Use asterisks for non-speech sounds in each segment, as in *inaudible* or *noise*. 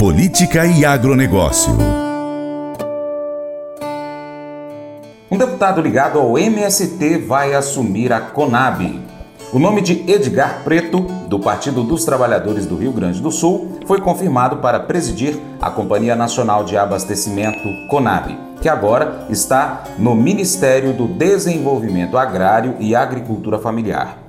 Política e Agronegócio. Um deputado ligado ao MST vai assumir a Conab. O nome de Edgar Preto, do Partido dos Trabalhadores do Rio Grande do Sul, foi confirmado para presidir a Companhia Nacional de Abastecimento Conab, que agora está no Ministério do Desenvolvimento Agrário e Agricultura Familiar.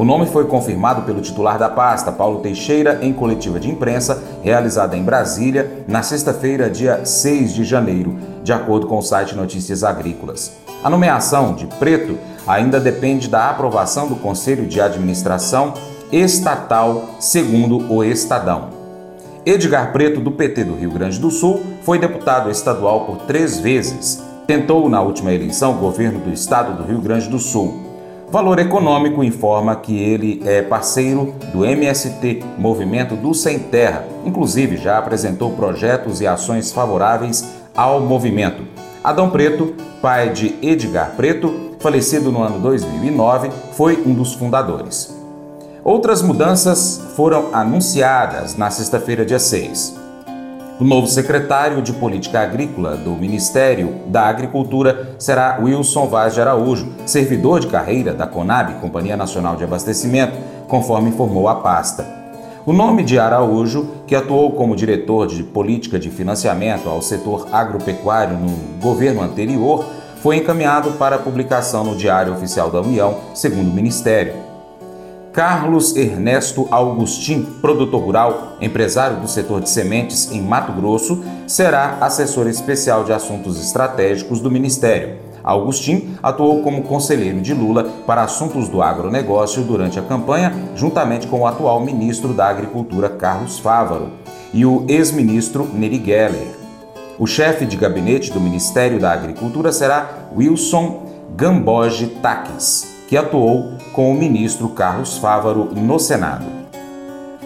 O nome foi confirmado pelo titular da pasta, Paulo Teixeira, em coletiva de imprensa realizada em Brasília na sexta-feira, dia 6 de janeiro, de acordo com o site Notícias Agrícolas. A nomeação de Preto ainda depende da aprovação do Conselho de Administração Estatal, segundo o Estadão. Edgar Preto, do PT do Rio Grande do Sul, foi deputado estadual por três vezes. Tentou, na última eleição, o governo do estado do Rio Grande do Sul. Valor Econômico informa que ele é parceiro do MST, Movimento do Sem Terra. Inclusive, já apresentou projetos e ações favoráveis ao movimento. Adão Preto, pai de Edgar Preto, falecido no ano 2009, foi um dos fundadores. Outras mudanças foram anunciadas na sexta-feira, dia 6. O novo secretário de Política Agrícola do Ministério da Agricultura será Wilson Vaz de Araújo, servidor de carreira da Conab, Companhia Nacional de Abastecimento, conforme informou a pasta. O nome de Araújo, que atuou como diretor de política de financiamento ao setor agropecuário no governo anterior, foi encaminhado para publicação no Diário Oficial da União, segundo o Ministério. Carlos Ernesto Augustin, produtor rural, empresário do setor de sementes em Mato Grosso, será assessor especial de assuntos estratégicos do Ministério. Augustin atuou como conselheiro de Lula para assuntos do agronegócio durante a campanha, juntamente com o atual ministro da Agricultura, Carlos Fávaro, e o ex-ministro Neri Geller. O chefe de gabinete do Ministério da Agricultura será Wilson Gamboge Taques, que atuou com o ministro Carlos Fávaro no Senado.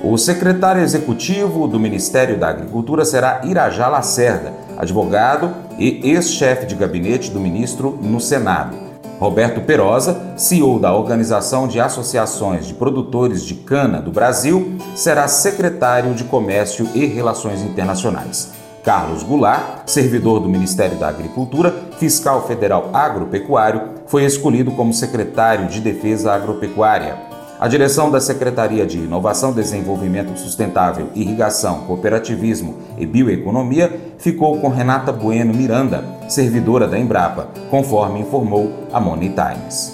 O secretário executivo do Ministério da Agricultura será Irajá Lacerda, advogado e ex-chefe de gabinete do ministro no Senado. Roberto Perosa, CEO da Organização de Associações de Produtores de Cana do Brasil, será secretário de Comércio e Relações Internacionais. Carlos Goulart, servidor do Ministério da Agricultura, fiscal federal agropecuário, foi escolhido como secretário de Defesa Agropecuária. A direção da Secretaria de Inovação, Desenvolvimento Sustentável, Irrigação, Cooperativismo e Bioeconomia ficou com Renata Bueno Miranda, servidora da Embrapa, conforme informou a Money Times.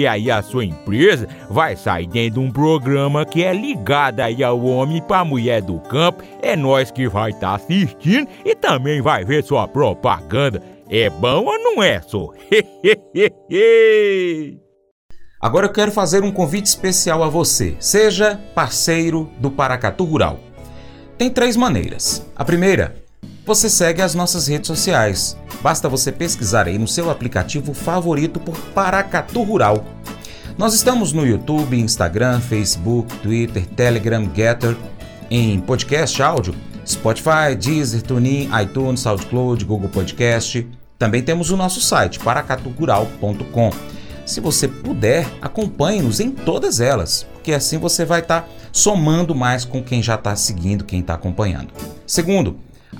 aí a sua empresa vai sair dentro de um programa que é ligado aí ao homem para mulher do campo. É nós que vai estar tá assistindo e também vai ver sua propaganda. É bom ou não é, só? *laughs* Agora eu quero fazer um convite especial a você. Seja parceiro do Paracatu Rural. Tem três maneiras. A primeira, você segue as nossas redes sociais. Basta você pesquisar aí no seu aplicativo favorito por Paracatu Rural. Nós estamos no YouTube, Instagram, Facebook, Twitter, Telegram, Getter, em podcast áudio, Spotify, Deezer, TuneIn, iTunes, SoundCloud, Google Podcast. Também temos o nosso site, paracatugural.com. Se você puder, acompanhe-nos em todas elas, porque assim você vai estar tá somando mais com quem já está seguindo, quem está acompanhando. Segundo,